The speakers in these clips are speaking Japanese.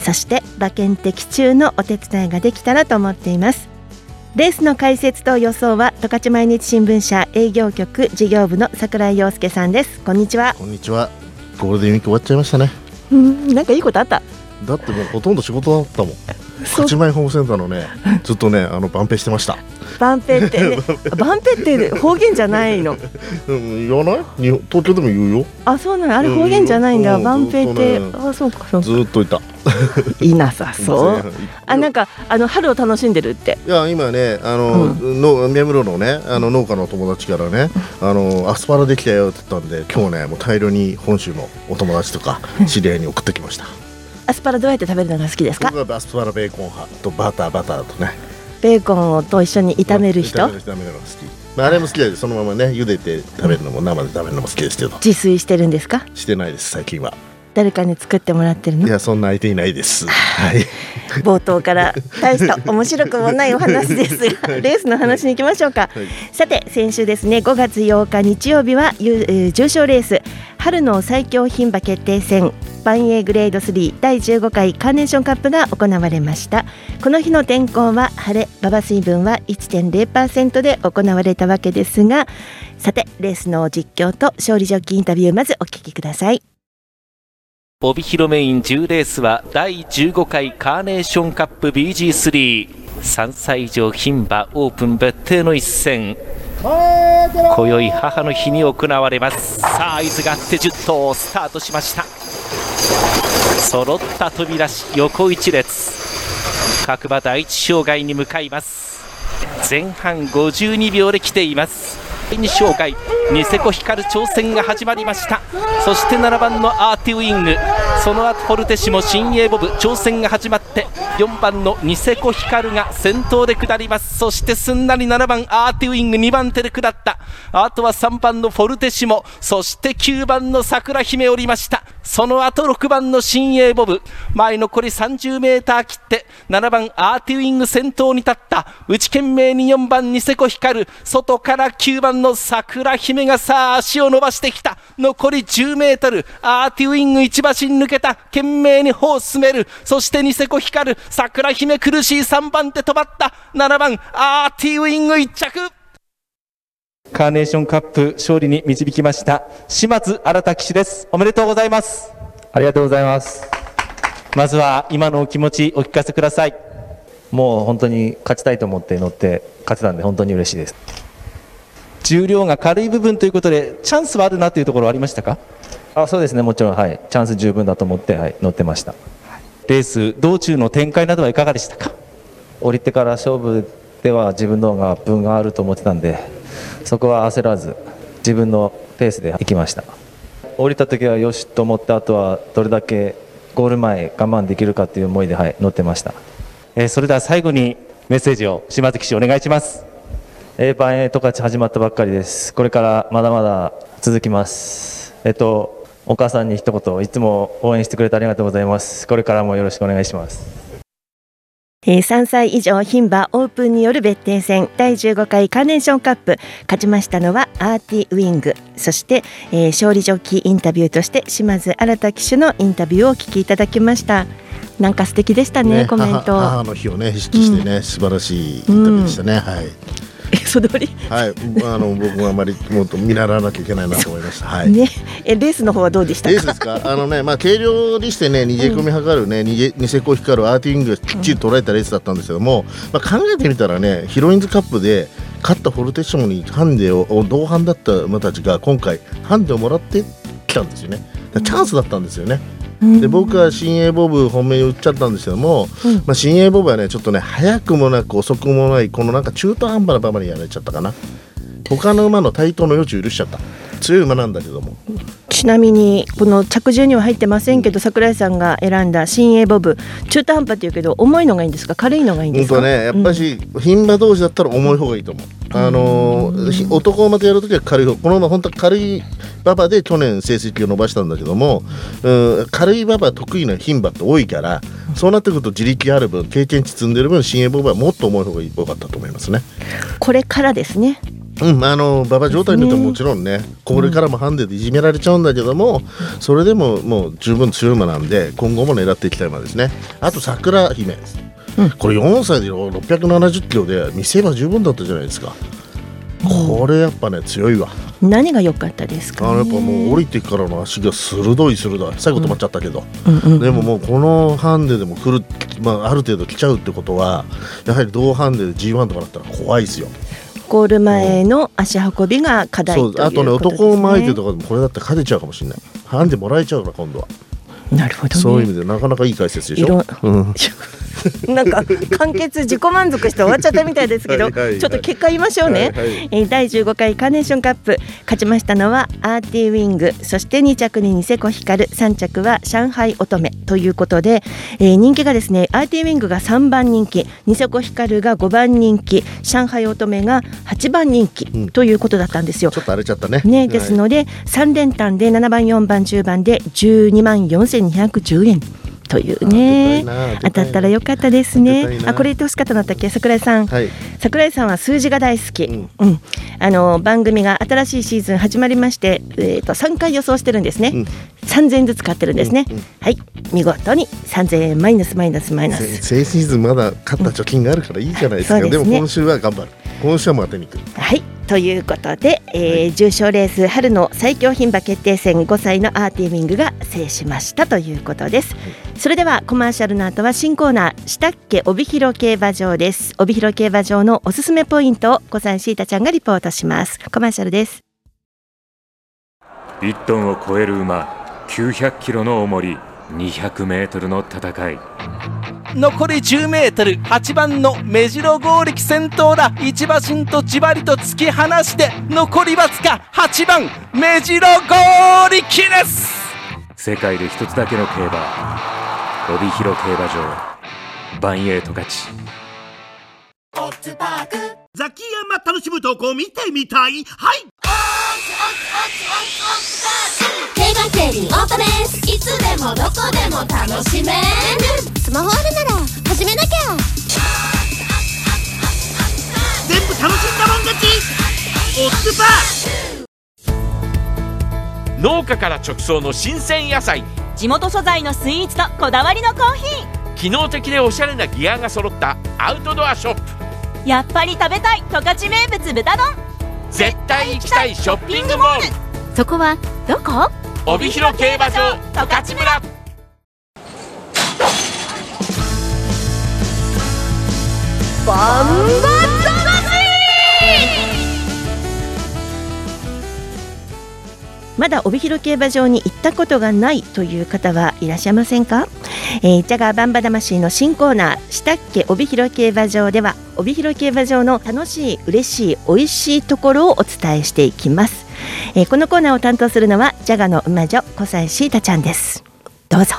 そして馬券的中のお手伝いができたらと思っていますレースの解説と予想は十勝毎日新聞社営業局事業部の櫻井陽介さんですこんにちはこんにちは。ゴールデンウィーク終わっちゃいましたね。うんなんかいいことあった？だってもうほとんど仕事だったもん。八枚ホームセンターのね、ずっとね、あのバンペしてました。バンペってね バンペって方言じゃないの？うん、言わない？東京でも言うよ。あそうなの？あれ方言じゃないんだ、うんバンペって、ずっとあそうかそうかずっといた。いなさそうあなんか。かあの春を楽しんでるっていや今ねあの、の宮室のねあの農家の友達からねあのアスパラできたよって言ったんで今日ねもう大量に本州のお友達とか知り合いに送ってきました。アスパラどうやって食べるのが好きですか？アスパラベーコン派とバターバターとね。ベーコンをと一緒に炒める人？炒める炒めるのが好き。まああれも好きだけどそのままね茹でて食べるのも生で食べるのも好きですけど。自炊してるんですか？してないです最近は。誰かに作ってもらってるの？いやそんな相手いないです。はい。冒頭から大した面白くもないお話ですがレースの話に行きましょうか、はい。さて先週ですね5月8日日曜日はゆえー重賞レース春の最強牝馬決定戦バンエーグレード3第15回カーネーションカップが行われました。この日の天候は晴れ馬場水分は1.0%で行われたわけですがさてレースの実況と勝利ジョッキーインタビューまずお聞きください帯広メイン10レースは第15回カーネーションカップ BG33 歳以上牝馬オープン別邸の一戦。今宵母の日に行われます。さあ合図があって10頭スタートしました。揃った飛び出し横一列。各馬第一障害に向かいます。前半52秒で来ています。第二障害ニセコ光る挑戦が始まりました。そして7番のアーティウイング。その後フォルテシモ新鋭ボブ。挑戦が始まって4番のニセコヒカルが先頭で下ります。そしてすんなり7番アーティウイング2番手で下った。あとは3番のフォルテシモそして9番の桜姫降りました。その後6番の新鋭ボブ。前残り30メーター切って7番アーティウィング先頭に立った。内懸命に4番ニセコ光る。外から9番の桜姫がさあ足を伸ばしてきた。残り10メートル。アーティウィング一馬身抜けた。懸命に歩を進める。そしてニセコ光る。桜姫苦しい3番手止まった。7番アーティウィング1着。カーネーションカップ勝利に導きました島津新騎手です。おめでとうございます。ありがとうございます。まずは今のお気持ちお聞かせください。もう本当に勝ちたいと思って乗って勝てたんで本当に嬉しいです。重量が軽い部分ということでチャンスはあるなというところはありましたか？あそうですね、もちろん、はい、チャンス十分だと思って、はい、乗ってました。レース道中の展開などはいかがでしたか？降りてから勝負では自分の方が分があると思ってたんで、そこは焦らず、自分のペースで行きました。降りた時はよしと思って、あとはどれだけゴール前我慢できるかという思いで、はい、乗ってました。えーそれでは最後にメッセージを島津騎手お願いしますえー、バンエイト勝ち始まったばっかりです。これからまだまだ続きます。えっと、お母さんに一言、いつも応援してくれてありがとうございます。これからもよろしくお願いします。えー3歳以上牝馬オープンによる別邸戦第15回カーネーションカップ。勝ちましたのはアーティウィング。そして、えー勝利ジョッキーインタビューとして島津新騎手のインタビューをお聞きいただきました。なんか素敵でしたねコメント。母母の日をね意識してね、素晴らしいインタビューでしたね。はい。えそ通りはい。あの僕もあまりもっと見習わなきゃいけないなと思いました。はい。ねえレースの方はどうでしたか？レースですか？あのね、まあ軽量にしてね、逃げ込み図るね、逃げニセコ光るアーティングがきっちり捉えたレースだったんですけども、まあ考えてみたらね、ヒロインズカップで勝ったフォルテッシモにハンデを同伴だった馬たちが今回ハンデをもらってきたんですよね。チャンスだったんですよね。で僕は新鋭ボブ本命に打っちゃったんですけども、まあ、新鋭ボブはねちょっとね早くもなく遅くもないこのなんか中途半端な馬場にやられちゃったかな。他の馬の対等の余地を許しちゃった強い馬なんだけども。ちなみにこの着順には入ってませんけど桜井さんが選んだ新鋭ボブ。中途半端っていうけど重いのがいいんですか？軽いのがいいんですか、うんとねやっぱし牝馬同士だったら重い方がいいと思う、あのーひ男馬とやるときは軽い方この馬本当は軽い馬場で去年成績を伸ばしたんだけども、うん、軽い馬場得意な牝馬って多いからそうなってくると自力ある分経験値積んでる分新鋭ボブはもっと重い方が良かったと思いますね。これからですねうん、あの馬場状態によってはもちろんねこれからもハンデでいじめられちゃうんだけども、それでももう十分強い馬なんで今後も狙っていきたい馬ですね。あと桜姫、これ4歳で670キロで見せ場十分だったじゃないですか、これやっぱね強いわ。何が良かったですか、ね、あのやっぱもう降りてからの足が鋭い鋭い。最後止まっちゃったけど、うんうんでももうこのハンデでも来る、まあ、ある程度来ちゃうってことはやはり同ハンデで G1 とかだったら怖いですよゴール前の足運びが課題ということです、ね、そうあとね男前相手とかでもこれだって勝てちゃうかもしれない。ハンデもらえちゃうから今度は、なるほどね。そういう意味でなかなかいい解説でしょ、うん、なんか完結自己満足して終わっちゃったみたいですけどはいはいはい。ちょっと結果言いましょうね、はいはい。えー第15回カーネーションカップ。勝ちましたのはアーティウィング。そして2着にニセコヒカル。3着は上海乙女ということで、えー人気がですねアーティウィングが3番人気。ニセコヒカルが5番人気。上海乙女が8番人気うん。ということだったんですよ。ちょっと荒れちゃったね。ね、ですので、3連単で7番4番10番で12万4210円というね。あ当たったらよかったですね。あこれ言ってほしかったのだったっけ？桜井さん、はい。桜井さんは数字が大好き、ううん。んあの番組が新しいシーズン始まりまして、えー、と3回予想してるんですね、うん。3000円ずつ買ってるんですね、うん。うん。はい。見事に3000円マイナスマイナスマイナせス 先シーズンまだ勝った貯金があるからいいじゃないですか、そうですね。でも今週は頑張る今週はもう当てに行く。はい。ということで、えー重賞レース春の最強牝馬決定戦5歳のアーティミングが制しましたということです、それではコマーシャルの後は新コーナーしたっけ帯広競馬場です。帯広競馬場のおすすめポイントを小西シータちゃんがリポートします。コマーシャルです。1トンを超える馬900キロの重り200メートルの戦い残り10メートル。8番の目白剛力先頭だ。一馬身とじわりと突き放して残りわずか8番目白剛力です。世界で一つだけの競馬。帯広競馬場。バンエイト勝ちザキヤマ楽しむとこ見てみたい。はい。競馬競輪オートレースいつでもどこでも楽しめる。スマホあるなら始めなきゃ。全部楽しんだもん勝ち。オッズパー農家から直送の新鮮野菜。地元素材のスイーツとこだわりのコーヒ機能的でおしゃれなギアが揃ったアウトドアショップ。ーやっぱり食べたい十勝名物豚丼。絶対行きたいショッピングモール。そこはどこ？帯広競馬場十勝村。バンまだ帯広競馬場に行ったことがないという方はいらっしゃいませんか、えー、ジャガーバンバ魂の新コーナーしたっけ帯広競馬場では帯広競馬場の楽しい嬉しい美味しいところをお伝えしていきます、えーこのコーナーを担当するのはジャガの馬女小西シータちゃんです。どうぞ。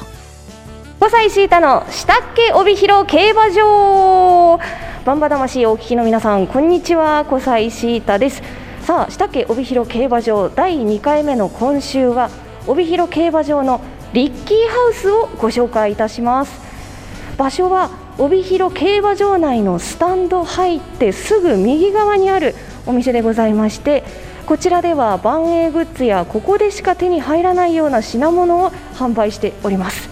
5歳シータのしたっけ帯広競馬場。バンバ魂をお聞きの皆さんこんにちは。小西シータです。さあしたっけ帯広競馬場第2回目の今週は帯広競馬場のリッキーハウスをご紹介いたします。場所は帯広競馬場内のスタンド入ってすぐ右側にあるお店でございましてこちらでは万栄グッズやここでしか手に入らないような品物を販売しております。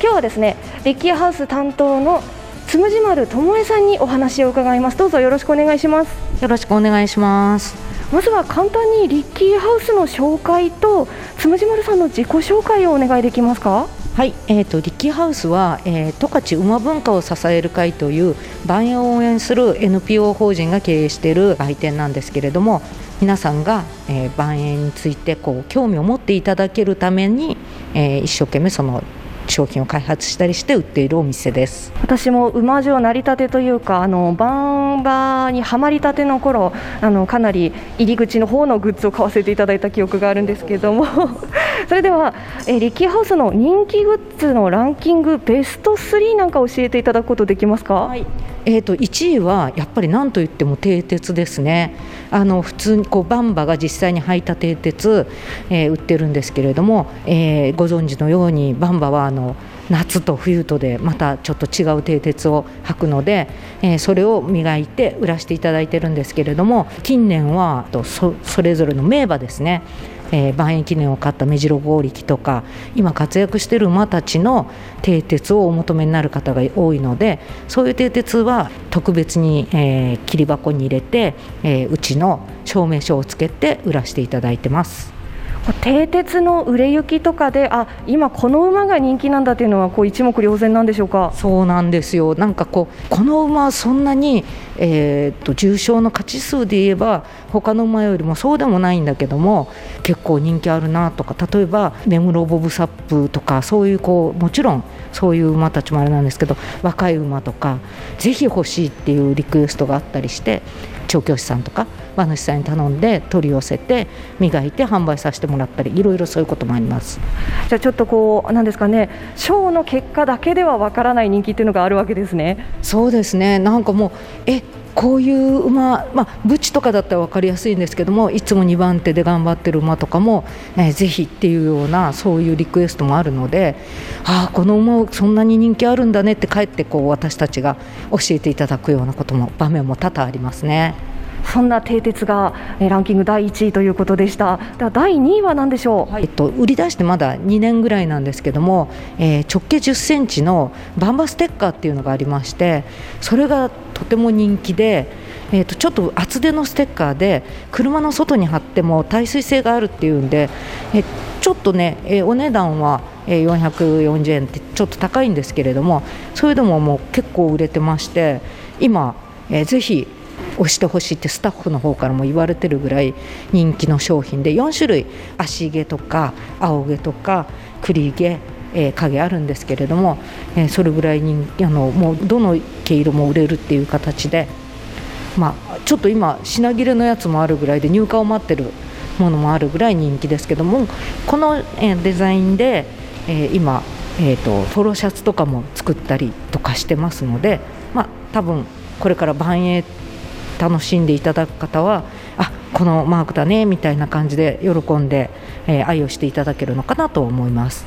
今日はですねレッキーハウス担当のつむじ丸智恵さんにお話を伺います。どうぞよろしくお願いします。よろしくお願いします。まずは簡単にリッキーハウスの紹介とつむじ丸さんの自己紹介をお願いできますか？はい、えー、とリッキーハウスは、えー、十勝馬文化を支える会という万栄を応援する NPO 法人が経営している売店なんですけれども皆さんが、えー、万栄についてこう興味を持っていただけるために、えー、一生懸命その商品を開発したりして売っているお店です。私も馬上成り立てというかあのバンバにはまりたての頃あのかなり入り口の方のグッズを買わせていただいた記憶があるんですけれども。それでは、えー、リッキーハウスの人気グッズのランキングベスト3なんか教えていただくことできますか、はい。えーと、1位はやっぱり何といっても蹄鉄ですねあの普通にこうバンバが実際に履いた蹄鉄、えー、売ってるんですけれども、えー、ご存知のようにバンバはあの夏と冬とでまたちょっと違う蹄鉄を履くので、えー、それを磨いて売らせていただいてるんですけれども近年はそそれぞれの名馬ですね。えー、万円記念を買った目白剛力とか今活躍している馬たちの蹄鉄をお求めになる方が多いのでそういう蹄鉄は特別に、えー、切り箱に入れて、えー、うちの証明書をつけて売らせていただいてます。蹄鉄の売れ行きとかであ今この馬が人気なんだというのはこう一目瞭然なんでしょうか？そうなんですよ。なんかこうこの馬はそんなに、えーと、重賞の勝ち数で言えば他の馬よりもそうでもないんだけども結構人気あるなとか例えば目黒ボブサップとかそういうこうもちろんそういう馬たちもあれなんですけど若い馬とかぜひ欲しいっていうリクエストがあったりして調教師さんとか馬主さんに頼んで取り寄せて磨いて販売させてもらったりいろいろそういうこともあります。じゃあちょっとこうなんですかねショーの結果だけではわからない人気っていうのがあるわけですね。そうですね。なんかもうえこういう馬、まあ、ブチとかだったら分かりやすいんですけどもいつも2番手で頑張ってる馬とかも、えー、ぜひっていうようなそういうリクエストもあるのでああこの馬そんなに人気あるんだねってかえってこう私たちが教えていただくようなことも場面も多々ありますね。そんな蹄鉄がえランキング第1位ということでした。では第2位は何でしょう、はい、えっと、売り出してまだ2年ぐらいなんですけども、えー、直径10センチのバンバステッカーっていうのがありましてそれがとても人気で、えー、とちょっと厚手のステッカーで車の外に貼っても耐水性があるっていうんで、えちょっとね、えお値段は440円ってちょっと高いんですけれどもそれでももう結構売れてまして今、えー、ぜひ押してほしいってスタッフの方からも言われてるぐらい人気の商品で4種類。足毛とか青毛とか栗毛えー、影あるんですけれども、えー、それぐらいにあのもうどの毛色も売れるっていう形で、まあ、ちょっと今品切れのやつもあるぐらいで入荷を待ってるものもあるぐらい人気ですけどもこの、えー、デザインで、えー、今、えーと、とポロシャツとかも作ったりとかしてますので、まあ、多分これから万栄楽しんでいただく方はあこのマークだねみたいな感じで喜んで、えー、愛をしていただけるのかなと思います。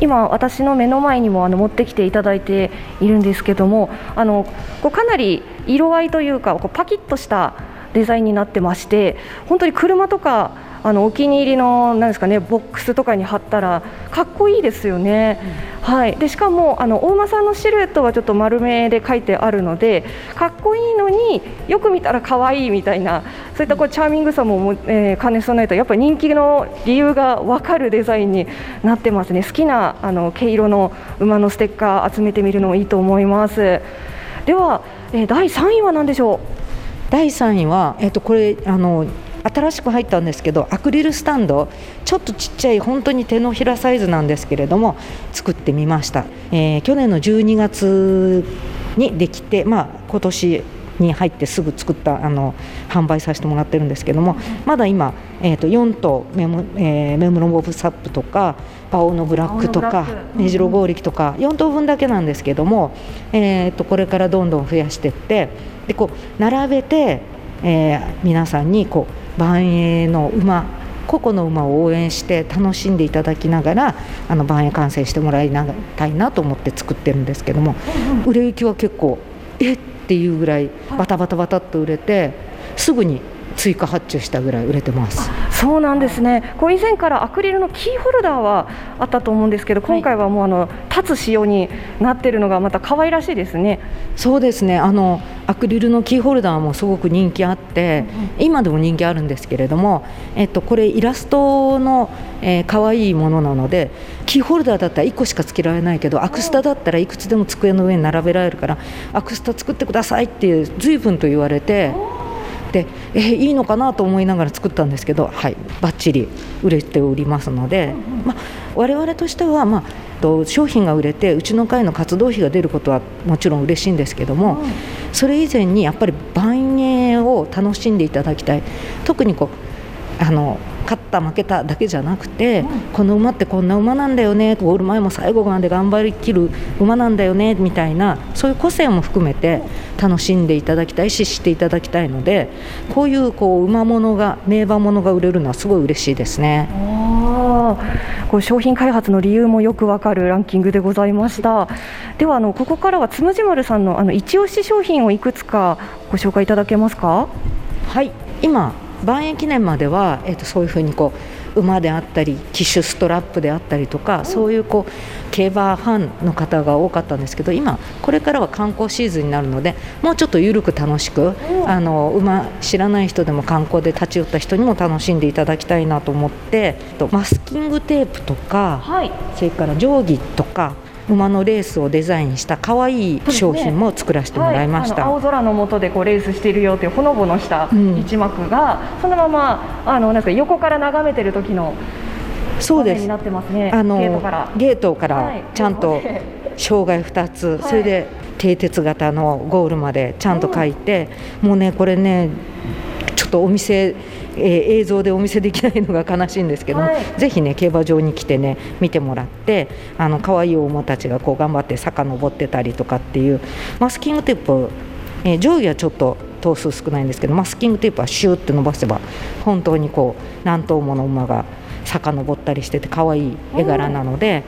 今、私の目の前にもあの持ってきていただいているんですけどもあのこうかなり色合いというかこうパキッとしたデザインになってまして本当に車とかあのお気に入りのなんですかねボックスとかに貼ったらかっこいいですよね、うん、はい、でしかもあの大間さんのシルエットはちょっと丸めで書いてあるのでかっこいいのによく見たら可愛いみたいなそういったこうチャーミングさも、えー、兼ね備えたやっぱり人気の理由が分かるデザインになってますね。好きなあの毛色の馬のステッカー集めてみるのもいいと思います。では、えー、第3位は何でしょう？第3位は、えー、とこれあの新しく入ったんですけどアクリルスタンドちょっとちっちゃい本当に手のひらサイズなんですけれども作ってみました、えー、去年の12月にできて、まあ、今年に入ってすぐ作ったあの販売させてもらってるんですけどもまだ今、えー、と4頭メモ、えー、メムロボブサップとかパオのブラックとか目白剛力とか4頭分だけなんですけども、えー、とこれからどんどん増やしていってでこう並べて、えー、皆さんにこう万栄の馬個々の馬を応援して楽しんでいただきながらあの万栄観戦してもらいたいなと思って作ってるんですけども、売れ行きは結構えっていうぐらいバタバタバタっと売れてすぐに追加発注したぐらい売れてます。そうなんですね。こう以前からアクリルのキーホルダーはあったと思うんですけど今回はもうあの立つ仕様になってるのがまた可愛らしいですね。そうですね。あのアクリルのキーホルダーもすごく人気あって、うん、今でも人気あるんですけれども、えっと、これイラストの、えー、可愛いものなのでキーホルダーだったら1個しかつけられないけどアクスタだったらいくつでも机の上に並べられるからアクスタ作ってくださいって随分と言われて。でえーいいのかなと思いながら作ったんですけど、はい、バッチリ売れておりますので、まあ、我々としては、まあ、と商品が売れてうちの会の活動費が出ることはもちろん嬉しいんですけども、それ以前にやっぱり万円を楽しんでいただきたい。特にこうあのった負けただけじゃなくて、この馬ってこんな馬なんだよねゴール前も最後まで頑張りきる馬なんだよねみたいなそういう個性も含めて楽しんでいただきたいし知っていただきたいのでこういうこう馬物が名馬物が売れるのはすごい嬉しいですね。こう商品開発の理由もよくわかるランキングでございましたではあのここからはつむじ丸さんのあの一押し商品をいくつかご紹介いただけますか？はい今万円記念までは、えー、とそういうふうにこう馬であったり騎手ストラップであったりとかそういうこう競馬ファンの方が多かったんですけど今これからは観光シーズンになるのでもうちょっと緩く楽しくあの馬知らない人でも観光で立ち寄った人にも楽しんでいただきたいなと思ってとマスキングテープとか、それから定規とか馬のレースをデザインした可愛い商品も作らせてもらいました。はい、青空の下でこうレースしているよというほのぼのした一幕が、そのままあのなんか横から眺めてる時のそうです。ね。あのゲートから。ゲートからはいちゃんと障害2つ、それで蹄鉄型のゴールまでちゃんと書いて、もうねこれねっとお店、えー映像でお見せできないのが悲しいんですけども、ぜひね競馬場に来てね見てもらってあの可愛いお馬たちがこう頑張って坂登ってたりとかっていうマスキングテープ、えー定規はちょっと頭数少ないんですけどマスキングテープはシューって伸ばせば本当にこう何頭もの馬が坂登ったりしてて可愛い絵柄なので、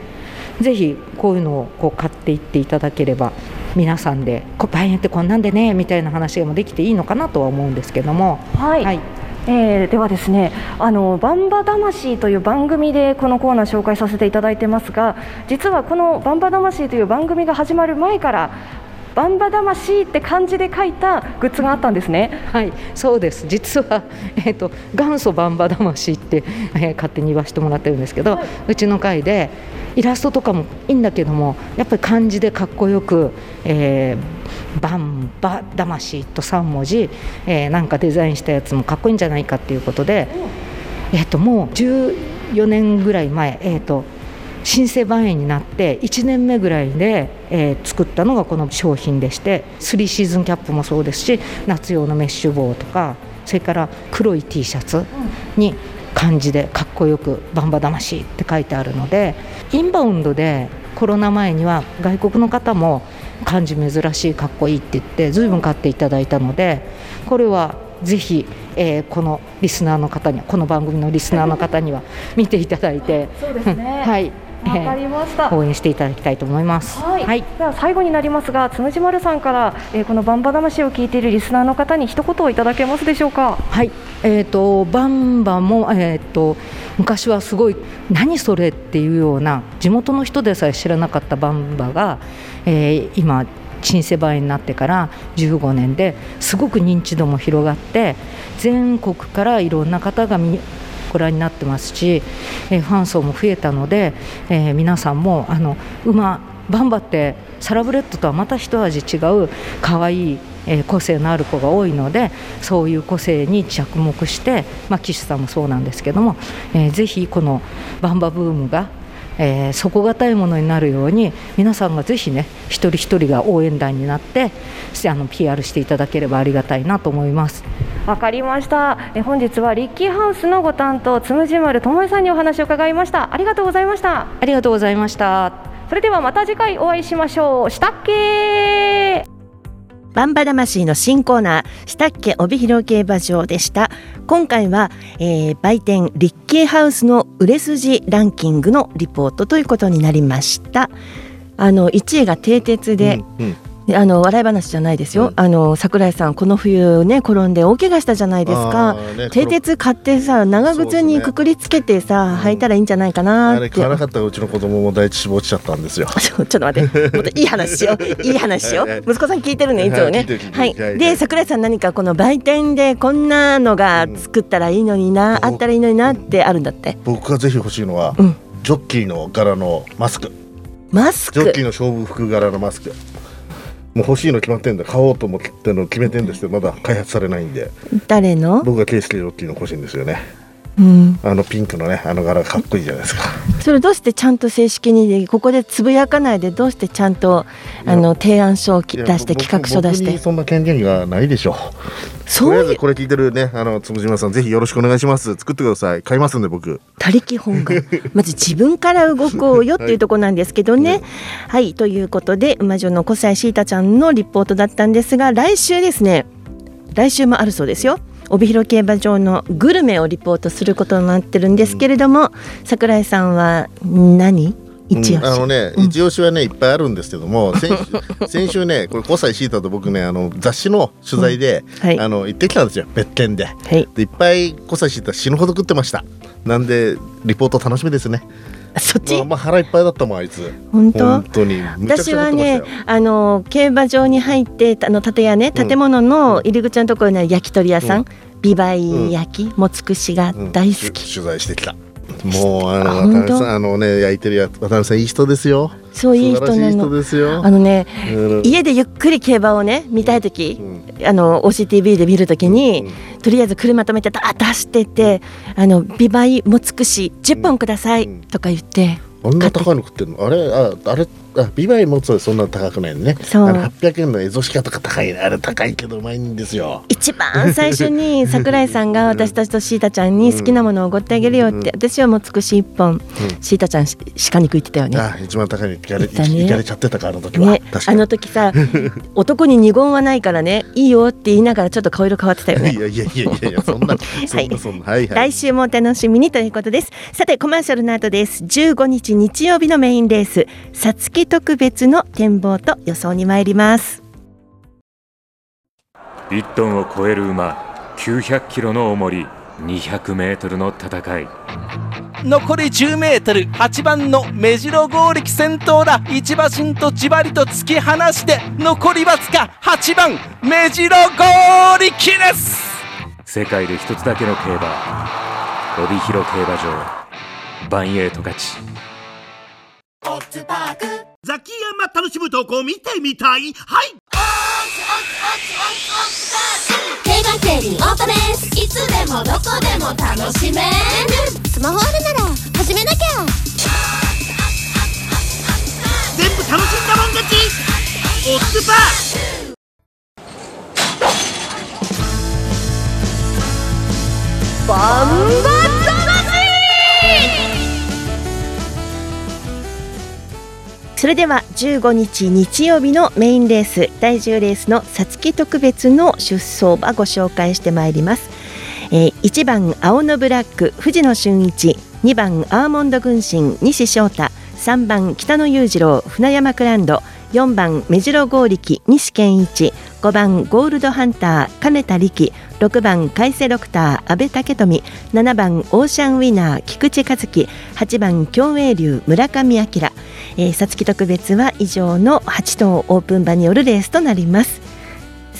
ぜひこういうのをこう買っていっていただければ皆さんでこバイエンってこんなんでねみたいな話もできていいのかなとは思うんですけども。はい、えーではですねあのバンバ魂という番組でこのコーナー紹介させていただいてますが実はこのバンバ魂という番組が始まる前からバンバ魂って漢字で書いたグッズがあったんですね。はい、そうです。実はえっ、と元祖バンバ魂って、えー勝手に言わせてもらってるんですけど、うちの会でイラストとかもいいんだけども、やっぱり漢字でかっこよく、えーバンバ魂と3文字、えーなんかデザインしたやつもかっこいいんじゃないかっていうことで、えっ、ともう14年ぐらい前、えっ、と新生万円になって1年目ぐらいで、えー作ったのがこの商品でして3シーズンキャップもそうですし夏用のメッシュ帽とかそれから黒い T シャツに漢字でかっこよく「バンバ魂」って書いてあるのでインバウンドでコロナ前には外国の方も漢字珍しいかっこいいって言って随分買っていただいたのでこれはぜひ、えーこのリスナーの方にはこの番組のリスナーの方には見ていただいて。そうですね。はい、わかりました。応援していただきたいと思います。はい、では最後になりますが、つむじまるさんから、えーこのバンバ魂を聞いているリスナーの方に一言をいただけますでしょうか？はい、えー、とバンバも、えー、と昔はすごい何それっていうような地元の人でさえ知らなかったバンバが、えー今新世代になってから15年ですごく認知度も広がって全国からいろんな方が見ご覧になってますし、えーファン層も増えたので、えー皆さんもあの馬バンバってサラブレッドとはまた一味違う可愛い、え個性のある子が多いのでそういう個性に着目して、まあ、騎手さんもそうなんですけども、えーぜひこのバンバブームが、えー底堅いものになるように皆さんがぜひね一人一人が応援団になってあの PR していただければありがたいなと思います。わかりました。えー本日はリッキーハウスのご担当つむじまるともえさんにお話を伺いました。ありがとうございました。ありがとうございました。それではまた次回お会いしましょう。したっけバンバ魂の新コーナー、したっけ帯広競馬場でした。今回は、えー売店リッキーハウスの売れ筋ランキングのリポートということになりました。あの1位が蹄鉄で、うんであの笑い話じゃないですよ、あの桜井さんこの冬ね転んで大怪我したじゃないですか。ね蹄鉄買ってさ長靴にくくりつけてさ、履いたらいいんじゃないかなあって。れ買わなかったらうちの子供も第一志望落ちちゃったんですよ。ちょっと待って、もっといい話しよう、いい話しよう。息子さん聞いてるね、いつもね。はいで、桜井さん何かこの売店でこんなのが作ったらいいのにな、あったらいいのになってあるんだって。僕がぜひ欲しいのは、ジョッキーの柄のマスク。マスク？ジョッキーの勝負服柄のマスク。もう欲しいの決まってんだ。買おうと思っての決めてんですけどまだ開発されないんで。誰の？僕がケースケロッキーの欲しいんですよねうん。あのピンクのねあの柄がかっこいいじゃないですか。それどうしてちゃんと正式にここでつぶやかないでどうしてちゃんとあの提案書を出して僕企画書出して。そんな権限がないでしょう。そういうとりあえずこれ聞いてるねあのつむじまさんぜひよろしくお願いします。作ってください。買いますんで僕。他力本願。まず自分から動こうよっていうところなんですけど ね。はい、ということで馬女の小西シータちゃんのリポートだったんですが来週ですね。来週もあるそうですよ。帯広競馬場のグルメをリポートすることになってるんですけれども、桜井さんは何？一押し、うんあのね、一押しはねいっぱいあるんですけども 先週先週ねこれ小西シータと僕ねあの雑誌の取材で、あの行ってきたんですよ別件で,、でいっぱい小西シータ死ぬほど食ってました。なんでリポート楽しみですねそっち、まあ、まあ腹いっぱいだったもんあいつ。本当？本当に。私はねあの競馬場に入ってあの建屋ね建物の入り口のところにある焼き鳥屋さん、ビバイ焼き、もつくしが大好き、取材してきた。もうあのあ本当？渡辺さんあのね焼いてるや渡辺さんいい人ですよそういい人なの。人ですよ。あのねうん。家でゆっくり競馬をね見たい時、あの OCTV で見るときに、とりあえず車止めてダーッと走ってって、あのビバイもつくし10本ください、とか言ってあんな高いの食ってるの？あれああれあビバイもそんな高くないのね。そう。あの800円のエゾシカとか高いねあれ高いけどうまいんですよ。一番最初に 桜井さんが私たちとシータちゃんに好きなものをおごってあげるよって、私はもうつくし1本、シータちゃんし鹿肉言ってたよね。あ一番高いのいかれ,、ね。いかれちゃってたかあの時は、ねあの時さ 男に二言はないからねいいよって言いながらちょっと顔色変わってたよね。いやいやいやいやそんなはい。はい来週もお楽しみにということです。さてコマーシャルの後です。15日日曜日のメインレースさつき特別の展望と予想に参ります。1トンを超える馬900キロの重り200メートルの戦い。残り 10m8 番の目白剛力先頭だ。一馬身とじわりと突き放して残りわずか8番目白剛力です。世界で一つだけの競馬帯広競馬場。バンエイト勝ちザキヤマ楽しむ投稿見てみたい。はい。オートレース。いつでもどこでも楽しめる。スマホあるなら始めなきゃ。全部楽しんだもん勝ち。オッズパー。バンバそれでは15日日曜日のメインレース第10レースのさつき特別の出走馬ご紹介してまいります、えー、1番青のブラック藤野俊一2番アーモンド軍神西翔太3番北野裕次郎船山クランド4番目白剛力西健一5番ゴールドハンター金田力6番海瀬ドクター阿部武富。7番オーシャンウィナー菊池和樹。8番競泳流村上明。えー、さつき特別は以上の8頭オープン場によるレースとなります。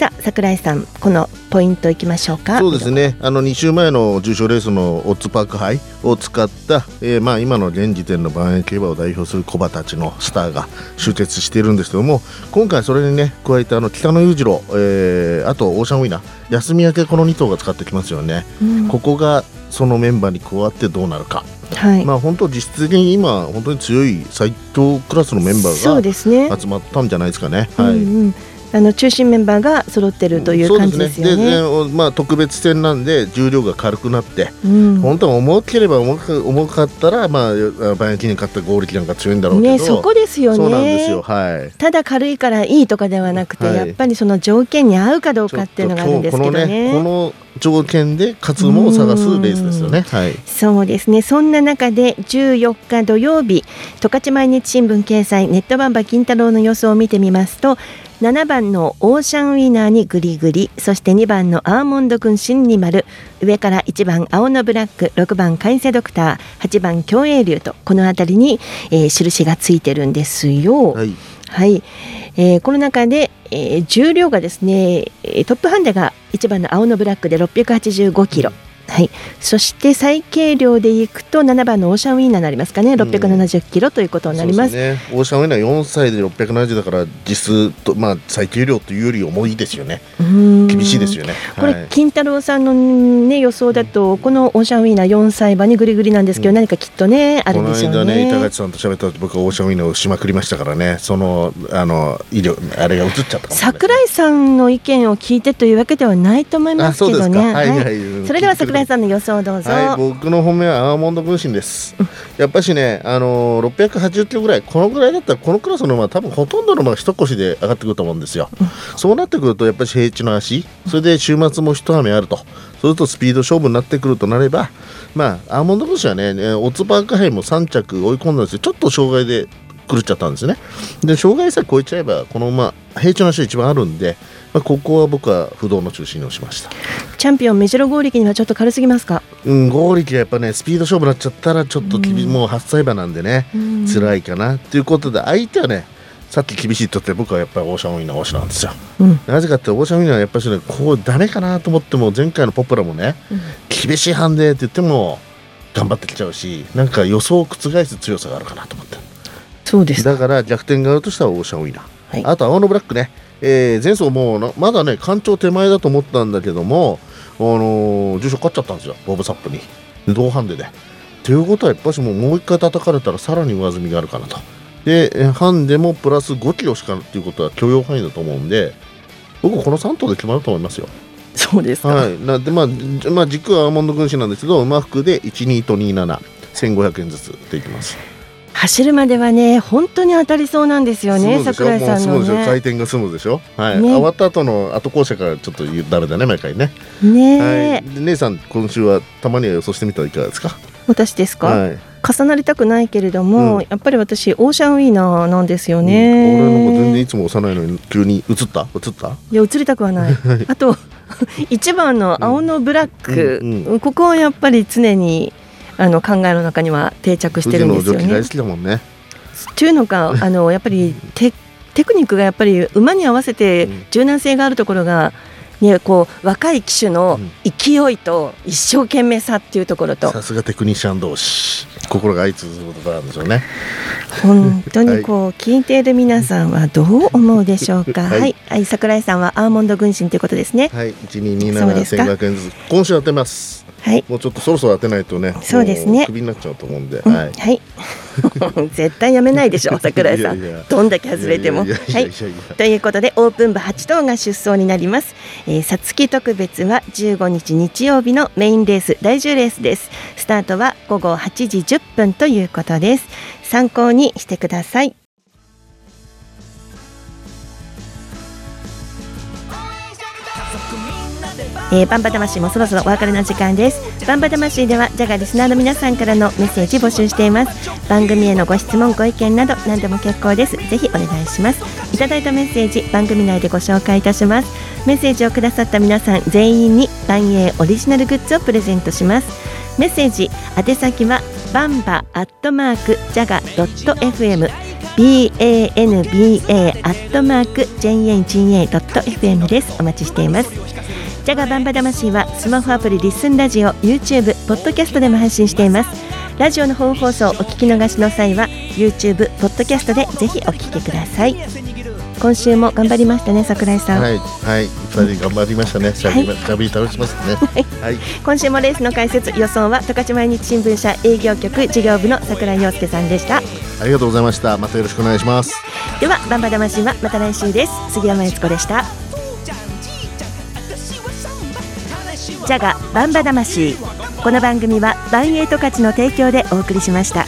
さあ桜井さんこのポイントいきましょうか。そうですね。あの2週前の重賞レースのオッズパーク杯を使った、えーまあ、今の現時点の万円競馬を代表する小馬たちのスターが集結しているんですけども今回それにね加えてあの北野裕次郎、えー、あとオーシャンウィナー休み明けこの2頭が使ってきますよね、うん。ここがそのメンバーに加わってどうなるか、はい。まあ本当実質的に今本当に強い最強クラスのメンバそうですね。ーが集まったんじゃないですかね。はい、うん。うんあの中心メンバーが揃ってるという感じですよね。ででまあ特別戦なんで重量が軽くなって、うん本当は重ければ重く重かったらまあバイアンキに勝った合力なんか強いんだろうけど、ねそこですよねそうなんですよはい。ただ軽いからいいとかではなくて、はいやっぱりその条件に合うかどうかっていうのがあるんですけどね。この条件で勝つ馬を探すレースですよね。はい。そうですねそんな中で14日土曜日十勝毎日新聞掲載ネットバンバ金太郎の予想を見てみますと7番のオーシャンウィナーにグリグリそして2番のアーモンド軍神に丸上から1番青のブラック6番海瀬ドクター8番競泳流とこの辺りに、えー印がついてるんですよ。はい、はいえーこの中で、えー重量がですねえートップハンデが1番の青のブラックで685キロ。はい、そして最軽量でいくと7番のオーシャンウィーナーになりますかね。670キロということになります,、そうですね、オーシャンウィナー4歳で670だから実数と、まあ、最軽量というより重いですよね。うん。厳しいですよね。これ、はい。金太郎さんの、ね、予想だとこのオーシャンウィーナー4歳馬にぐりぐりなんですけど、何かきっとねあるこのんでしょう間ね板ね垣さんと喋った時僕はオーシャンウィナーをしまくりましたからね。そのあの医療あれが映っちゃったかも桜井さんの意見を聞いてというわけではないと思いますけどね。はい。はい。うんそれでは桜井さんの予想どうぞ、はい、僕の本命はアーモンド軍神です。やっぱしね、あのー、680キロぐらい、このぐらいだったら、このクラスの馬は多分ほとんどの馬が一腰で上がってくると思うんですよ。そうなってくると、やっぱり平地の足、それで週末も一雨あると、そうするとスピード勝負になってくるとなれば、まあ、アーモンド軍神はね、ねオッズパーク杯も3着追い込んだんですよ、ちょっと障害で狂っちゃったんですね。で、障害さえ超えちゃえば、この馬、平地の足が一番あるんで、まあ、ここは僕は不動の中心に押しました。チャンピオンメジロ合力にはちょっと軽すぎますか？うん、合力がやっぱねスピード勝負になっちゃったらちょっと厳しい、もう8歳馬なんでね、うん。辛いかな。ということで相手はねさっき厳しいとって僕はやっぱりオーシャンウィンナー推しなんですよ、うん。なぜかってオーシャンウィンはやっぱりねこうダメかなと思っても前回のポプラもね、厳しいハンデって言っても頑張ってきちゃうしなんか予想を覆す強さがあるかなと思って。そうですだから逆転があるとしたらオーシャンウィンナー、あと青のブラックね、えー前走もまだね干潮手前だと思ったんだけども、あのー重賞勝っちゃったんですよボブサップに同ハンデで。ということはやっぱしもうもう一回叩かれたらさらに上積みがあるかなと。でえーハンデもプラス5キロしかっていうことは許容範囲だと思うんで僕この3頭で決まると思いますよ。そうですか、はい、なでまあ、じまあ、軸はアーモンド軍師なんですけど馬服で12と271500円ずつでいきます。走るまではね本当に当たりそうなんですよね桜井さんのもう済むでしょ？回ね転が済むでしょ？はい、ね終わった後の後校舎からちょっとダメだね毎回ね。ねえ、はい。で姉さん今週はたまには予想してみたらいかがですか？私ですか、はい。重なりたくないけれども、うん。やっぱり私オーシャンウィーナーなんですよ俺ね、なん。か全然いつも幼いのに急に映った？映った？いや映りたくはない。あと 一番の青のブラック、うん。ここはやっぱり常にあの考えの中には定着してるんですよね。大好。きだもんね。というのかあのやっぱりテテクニックがやっぱり馬に合わせて柔軟性があるところが、ね、こう若い騎手の勢いと一生懸命さっていうところと。さすがテクニシャン同士。心が相通ずることなんでしょうね。本当にこう聞いている皆さんはどう思うでしょうか？ははい。い、はい、桜井さんはアーモンド軍神ということですね。はい。そうですか。12271500円ずつ今週当てますはいもうちょっとそろそろ当てないとねそうですねもクビになっちゃうと思うんで、うんはいはい。絶対やめないでしょ 桜井さんいやどんだけ外れても。はいということでオープン馬8頭が出走になります。えー、さつき特別は15日日曜日のメインレース第10レースです。スタートは午後8時10分ということです。参考にしてください。えー、バンバ魂もそろそろお別れの時間です。バンバ魂ではジャガリスナーの皆さんからのメッセージ募集しています。番組へのご質問ご意見など何でも結構です。ぜひお願いします。いただいたメッセージ番組内でご紹介いたします。メッセージをくださった皆さん全員に万英オリジナルグッズをプレゼントします。メッセージ宛先はバンバアットマークジャガドット FM banba アットマーク jga.fm です。お待ちしています。ジャガバンバ魂はスマホアプリリッスンラジオ YouTube ポッドキャストでも配信しています。ラジオの本放送お聞き逃しの際は YouTube ポッドキャストでぜひお聞きください。今週も頑張りましたね桜井さん、はいはい二人頑張りましたね。しゃべりしゃべり楽しませてね。はい。今週もレースの解説予想は十勝毎日新聞社営業局事業部の桜井陽介さんでした。ありがとうございました。またよろしくお願いします。ではバンバ魂はまた来週です。杉山悦子でしたジャガバンバ魂。この番組はバンエイト価値の提供でお送りしました。